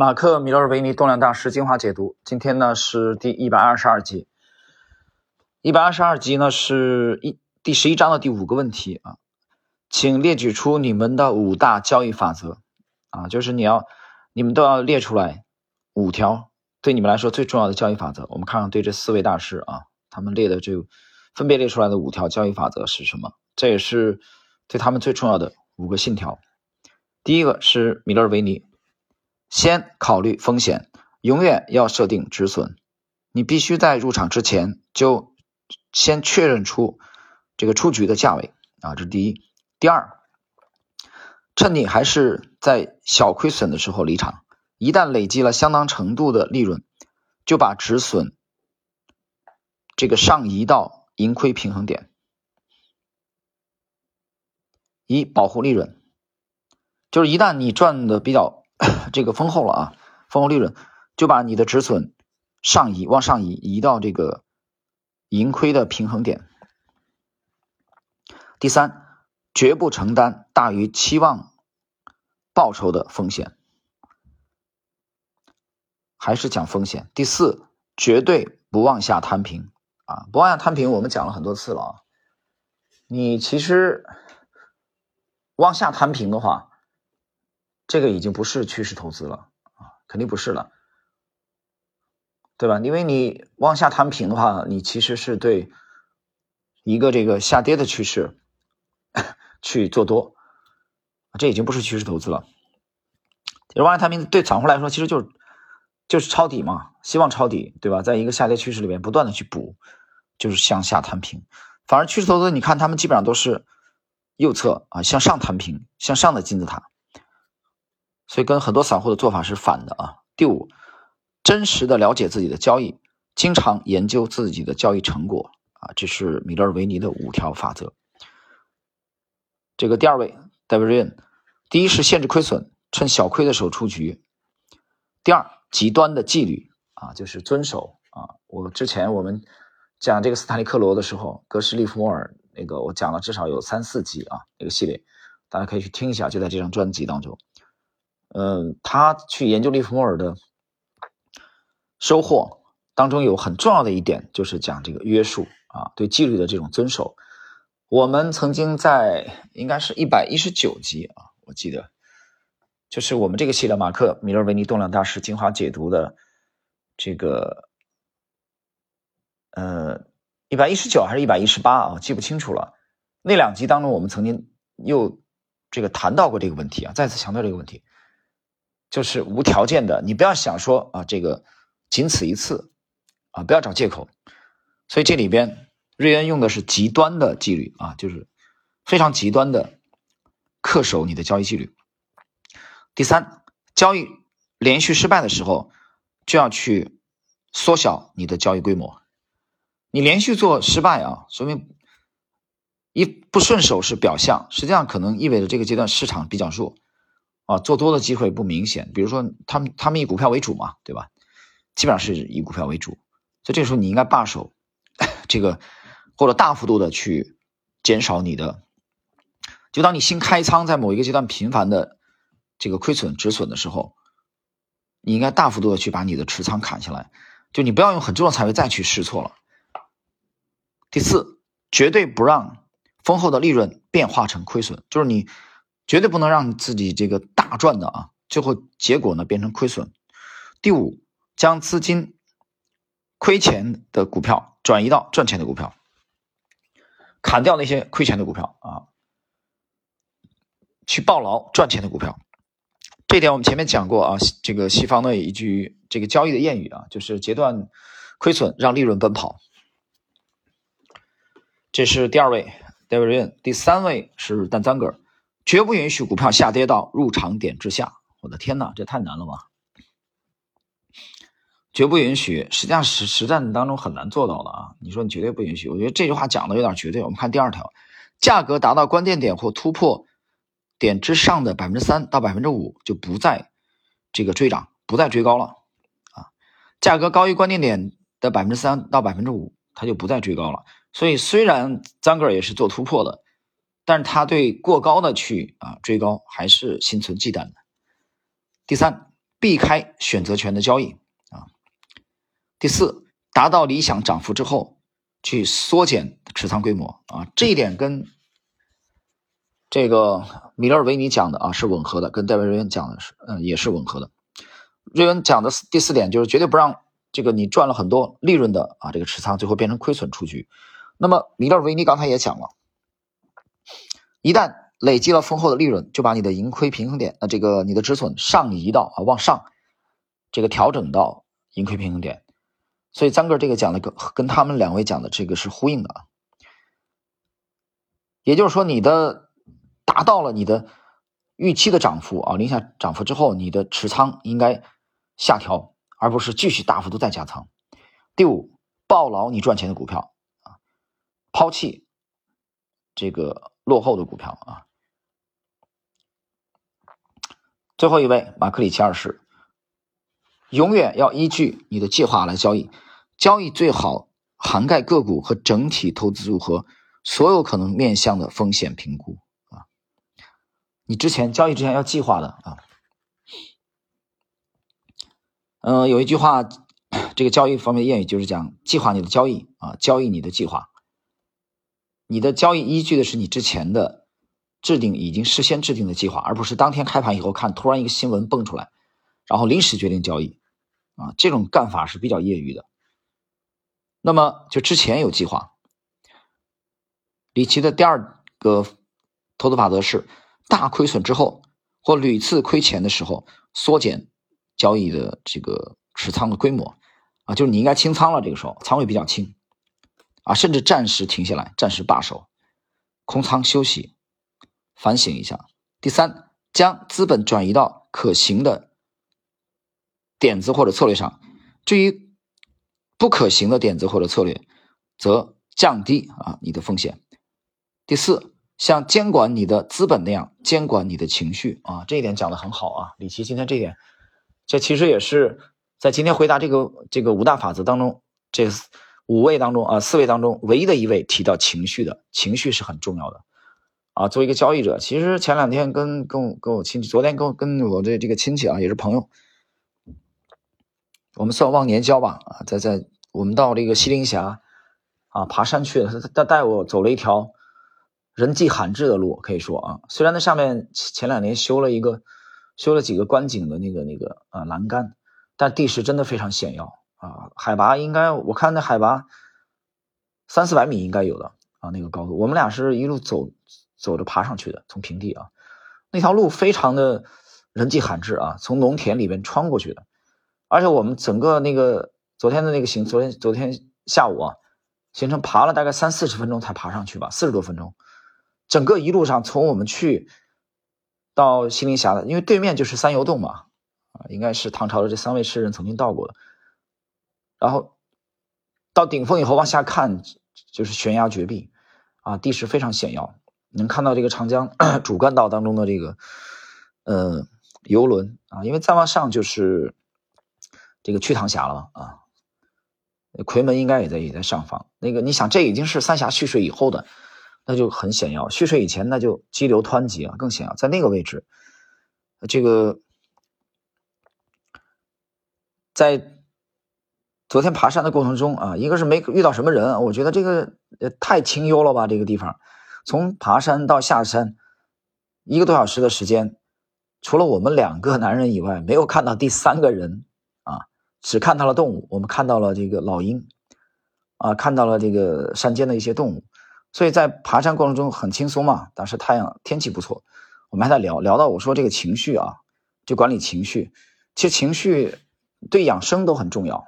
马克·米勒维尼动量大师精华解读，今天呢是第一百二十二集。一百二十二集呢是一第十一章的第五个问题啊，请列举出你们的五大交易法则啊，就是你要你们都要列出来五条对你们来说最重要的交易法则。我们看看对这四位大师啊，他们列的这分别列出来的五条交易法则是什么？这也是对他们最重要的五个信条。第一个是米勒维尼。先考虑风险，永远要设定止损。你必须在入场之前就先确认出这个出局的价位啊，这是第一。第二，趁你还是在小亏损的时候离场，一旦累积了相当程度的利润，就把止损这个上移到盈亏平衡点，以保护利润。就是一旦你赚的比较。这个丰厚了啊，丰厚利润，就把你的止损上移，往上移，移到这个盈亏的平衡点。第三，绝不承担大于期望报酬的风险，还是讲风险。第四，绝对不往下摊平啊，不往下摊平，我们讲了很多次了啊。你其实往下摊平的话。这个已经不是趋势投资了啊，肯定不是了，对吧？因为你往下摊平的话，你其实是对一个这个下跌的趋势 去做多，这已经不是趋势投资了。其实往下摊平对散户来说，其实就是就是抄底嘛，希望抄底，对吧？在一个下跌趋势里面不断的去补，就是向下摊平。反而趋势投资，你看他们基本上都是右侧啊向上摊平，向上的金字塔。所以跟很多散户的做法是反的啊。第五，真实的了解自己的交易，经常研究自己的交易成果啊，这是米勒维尼的五条法则。这个第二位 David Ryan，第一是限制亏损，趁小亏的时候出局。第二，极端的纪律啊，就是遵守啊。我之前我们讲这个斯坦利克罗的时候，格什利弗莫尔那个我讲了至少有三四集啊，那个系列大家可以去听一下，就在这张专辑当中。嗯，他去研究利弗莫尔的收获当中有很重要的一点，就是讲这个约束啊，对纪律的这种遵守。我们曾经在应该是一百一十九集啊，我记得就是我们这个系列马克米勒维尼动量大师精华解读的这个呃一百一十九还是一百一十八啊，记不清楚了。那两集当中，我们曾经又这个谈到过这个问题啊，再次强调这个问题。就是无条件的，你不要想说啊，这个仅此一次啊，不要找借口。所以这里边瑞恩用的是极端的纪律啊，就是非常极端的恪守你的交易纪律。第三，交易连续失败的时候，就要去缩小你的交易规模。你连续做失败啊，说明一不顺手是表象，实际上可能意味着这个阶段市场比较弱。啊，做多的机会不明显，比如说他们他们以股票为主嘛，对吧？基本上是以股票为主，所以这时候你应该罢手，这个或者大幅度的去减少你的，就当你新开仓在某一个阶段频繁的这个亏损止损的时候，你应该大幅度的去把你的持仓砍下来，就你不要用很重的仓位再去试错了。第四，绝对不让丰厚的利润变化成亏损，就是你。绝对不能让自己这个大赚的啊，最后结果呢变成亏损。第五，将资金亏钱的股票转移到赚钱的股票，砍掉那些亏钱的股票啊，去抱牢赚钱的股票。这点我们前面讲过啊，这个西方的一句这个交易的谚语啊，就是截断亏损，让利润奔跑。这是第二位 Davidian，第三位是 Dan Zanger。绝不允许股票下跌到入场点之下。我的天哪，这太难了吧！绝不允许，实际上实实战当中很难做到的啊。你说你绝对不允许，我觉得这句话讲的有点绝对。我们看第二条，价格达到关键点或突破点之上的百分之三到百分之五，就不再这个追涨，不再追高了啊。价格高于关键点的百分之三到百分之五，它就不再追高了。所以虽然张哥也是做突破的。但是他对过高的去啊追高还是心存忌惮的。第三，避开选择权的交易啊。第四，达到理想涨幅之后，去缩减持仓规模啊。这一点跟这个米勒维尼讲的啊是吻合的，跟戴维瑞恩讲的是嗯也是吻合的。瑞恩讲的第四点就是绝对不让这个你赚了很多利润的啊这个持仓最后变成亏损出局。那么米勒维尼刚才也讲了，一旦累积了丰厚的利润，就把你的盈亏平衡点，呃，这个你的止损上移到啊往上，这个调整到盈亏平衡点。所以张哥这个讲的跟跟他们两位讲的这个是呼应的啊。也就是说，你的达到了你的预期的涨幅啊，零下涨幅之后，你的持仓应该下调，而不是继续大幅度再加仓。第五，抱牢你赚钱的股票啊。抛弃这个落后的股票啊！最后一位马克里奇二世，永远要依据你的计划来交易，交易最好涵盖个股和整体投资组合所有可能面向的风险评估啊！你之前交易之前要计划的啊。嗯，有一句话，这个交易方面的谚语就是讲计划你的交易啊，交易你的计划。你的交易依据的是你之前的制定已经事先制定的计划，而不是当天开盘以后看突然一个新闻蹦出来，然后临时决定交易，啊，这种干法是比较业余的。那么就之前有计划。李琦的第二个投资法则是：大亏损之后或屡次亏钱的时候，缩减交易的这个持仓的规模，啊，就是你应该清仓了，这个时候仓位比较轻。啊，甚至暂时停下来，暂时罢手，空仓休息，反省一下。第三，将资本转移到可行的点子或者策略上。至于不可行的点子或者策略，则降低啊你的风险。第四，像监管你的资本那样监管你的情绪啊，这一点讲的很好啊。李琦今天这一点，这其实也是在今天回答这个这个五大法则当中这。五位当中啊，四位当中唯一的一位提到情绪的情绪是很重要的啊。作为一个交易者，其实前两天跟跟我跟我亲戚，昨天跟跟我的这个亲戚啊，也是朋友，我们算忘年交吧啊，在在我们到这个西陵峡啊爬山去了，他他带我走了一条人迹罕至的路，可以说啊，虽然那上面前两年修了一个修了几个观景的那个那个啊栏杆，但地势真的非常险要。啊，海拔应该我看那海拔三四百米应该有的啊，那个高度。我们俩是一路走走着爬上去的，从平地啊，那条路非常的人迹罕至啊，从农田里边穿过去的。而且我们整个那个昨天的那个行，昨天昨天下午啊，行程爬了大概三四十分钟才爬上去吧，四十多分钟。整个一路上从我们去到西陵峡的，因为对面就是三游洞嘛，啊，应该是唐朝的这三位诗人曾经到过的。然后到顶峰以后往下看，就是悬崖绝壁，啊，地势非常险要，能看到这个长江 主干道当中的这个呃游轮啊，因为再往上就是这个瞿塘峡了啊，夔门应该也在也在上方。那个你想，这已经是三峡蓄水以后的，那就很险要；蓄水以前，那就激流湍急啊，更险要。在那个位置，这个在。昨天爬山的过程中啊，一个是没遇到什么人，我觉得这个呃太清幽了吧，这个地方，从爬山到下山一个多小时的时间，除了我们两个男人以外，没有看到第三个人啊，只看到了动物，我们看到了这个老鹰，啊，看到了这个山间的一些动物，所以在爬山过程中很轻松嘛，当时太阳天气不错，我们还在聊聊到我说这个情绪啊，就管理情绪，其实情绪对养生都很重要。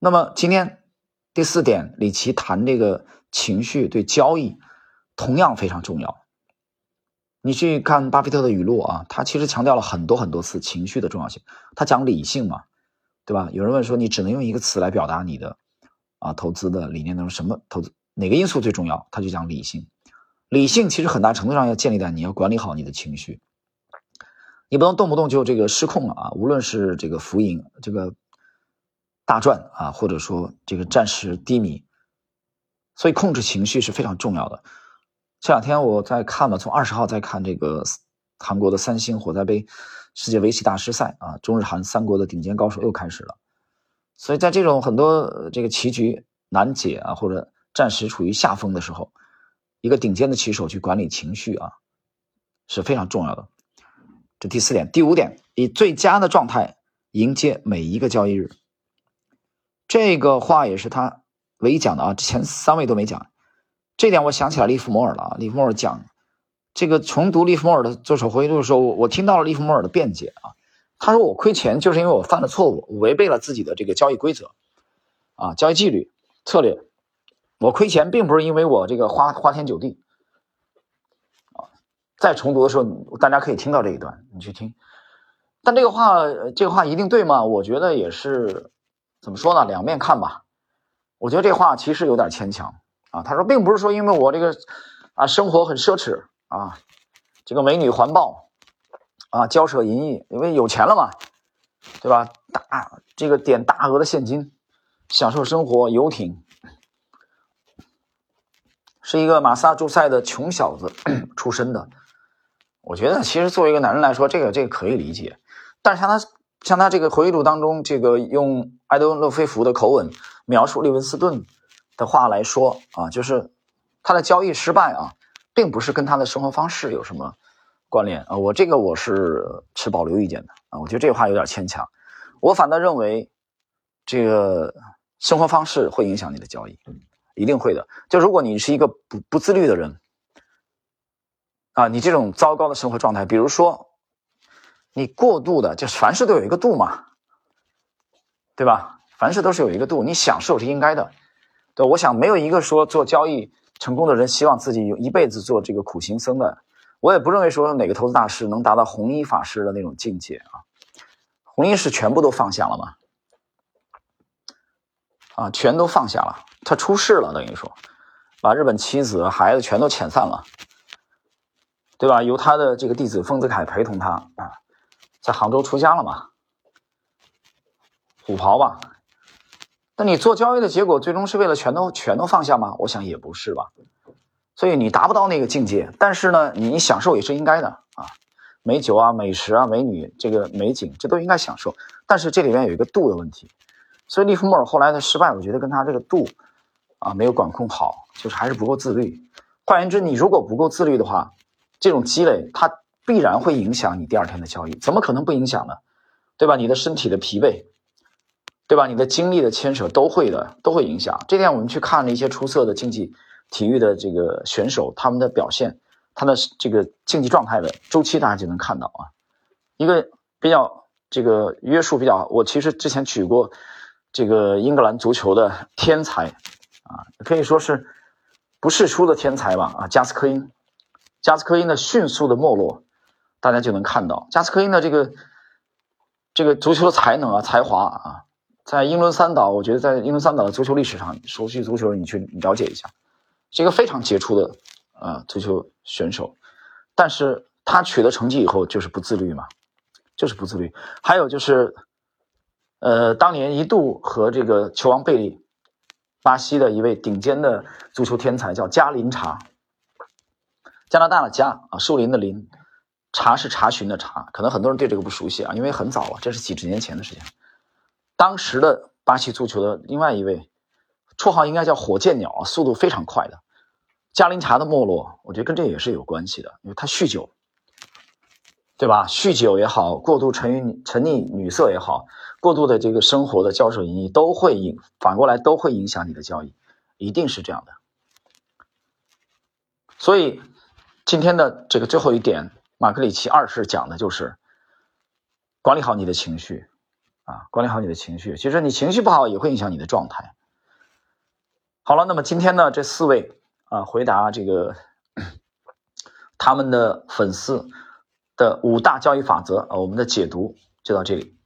那么今天第四点，李琦谈这个情绪对交易同样非常重要。你去看巴菲特的语录啊，他其实强调了很多很多次情绪的重要性。他讲理性嘛，对吧？有人问说，你只能用一个词来表达你的啊投资的理念当中什么投资哪个因素最重要？他就讲理性。理性其实很大程度上要建立在你要管理好你的情绪，你不能动不动就这个失控了啊！无论是这个浮盈这个。大赚啊，或者说这个暂时低迷，所以控制情绪是非常重要的。这两天我在看嘛，从二十号在看这个韩国的三星火灾杯世界围棋大师赛啊，中日韩三国的顶尖高手又开始了。所以在这种很多这个棋局难解啊，或者暂时处于下风的时候，一个顶尖的棋手去管理情绪啊，是非常重要的。这第四点，第五点，以最佳的状态迎接每一个交易日。这个话也是他唯一讲的啊，前三位都没讲。这点我想起来利弗莫尔了啊，利弗莫尔讲这个重读利弗莫尔的这首回忆录的时候，我听到了利弗莫尔的辩解啊。他说我亏钱就是因为我犯了错误，违背了自己的这个交易规则啊，交易纪律策略。我亏钱并不是因为我这个花花天酒地啊。在重读的时候，大家可以听到这一段，你去听。但这个话，这个话一定对吗？我觉得也是，怎么说呢？两面看吧。我觉得这话其实有点牵强。啊，他说，并不是说因为我这个啊生活很奢侈啊，这个美女环抱啊，骄奢淫逸，因为有钱了嘛，对吧？大这个点大额的现金，享受生活，游艇，是一个马萨诸塞的穷小子出身的。我觉得其实作为一个男人来说，这个这个可以理解。但是像他像他这个回忆录当中，这个用埃德温·勒菲弗的口吻描述利文斯顿。的话来说啊，就是他的交易失败啊，并不是跟他的生活方式有什么关联啊。我这个我是持保留意见的啊，我觉得这话有点牵强。我反倒认为，这个生活方式会影响你的交易，一定会的。就如果你是一个不不自律的人啊，你这种糟糕的生活状态，比如说你过度的，就凡事都有一个度嘛，对吧？凡事都是有一个度，你享受是应该的。对，我想没有一个说做交易成功的人希望自己有一辈子做这个苦行僧的。我也不认为说哪个投资大师能达到红衣法师的那种境界啊。红衣是全部都放下了吗？啊，全都放下了，他出世了，等于说把日本妻子孩子全都遣散了，对吧？由他的这个弟子丰子恺陪同他啊，在杭州出家了嘛，虎袍吧。那你做交易的结果，最终是为了全都全都放下吗？我想也不是吧。所以你达不到那个境界，但是呢，你享受也是应该的啊。美酒啊、美食啊、美女这个美景，这都应该享受。但是这里面有一个度的问题。所以利弗莫尔后来的失败，我觉得跟他这个度啊没有管控好，就是还是不够自律。换言之，你如果不够自律的话，这种积累它必然会影响你第二天的交易。怎么可能不影响呢？对吧？你的身体的疲惫。对吧？你的精力的牵扯都会的，都会影响。这点我们去看了一些出色的竞技体育的这个选手，他们的表现，他的这个竞技状态的周期，大家就能看到啊。一个比较这个约束比较，我其实之前举过这个英格兰足球的天才啊，可以说是不世出的天才吧啊。加斯科因，加斯科因的迅速的没落，大家就能看到加斯科因的这个这个足球的才能啊，才华啊。在英伦三岛，我觉得在英伦三岛的足球历史上，熟悉足球你去了解一下，是一个非常杰出的啊足球选手。但是他取得成绩以后就是不自律嘛，就是不自律。还有就是，呃，当年一度和这个球王贝利，巴西的一位顶尖的足球天才叫加林查，加拿大的加啊，树林的林，查是查询的查，可能很多人对这个不熟悉啊，因为很早了，这是几十年前的事情。当时的巴西足球的另外一位，绰号应该叫“火箭鸟”，速度非常快的加林查的没落，我觉得跟这也是有关系的，因为他酗酒，对吧？酗酒也好，过度沉于沉溺女色也好，过度的这个生活的骄奢淫逸都会影，反过来都会影响你的交易，一定是这样的。所以今天的这个最后一点，马克里奇二世讲的就是管理好你的情绪。啊，管理好你的情绪，其实你情绪不好也会影响你的状态。好了，那么今天呢，这四位啊，回答这个他们的粉丝的五大交易法则啊，我们的解读就到这里。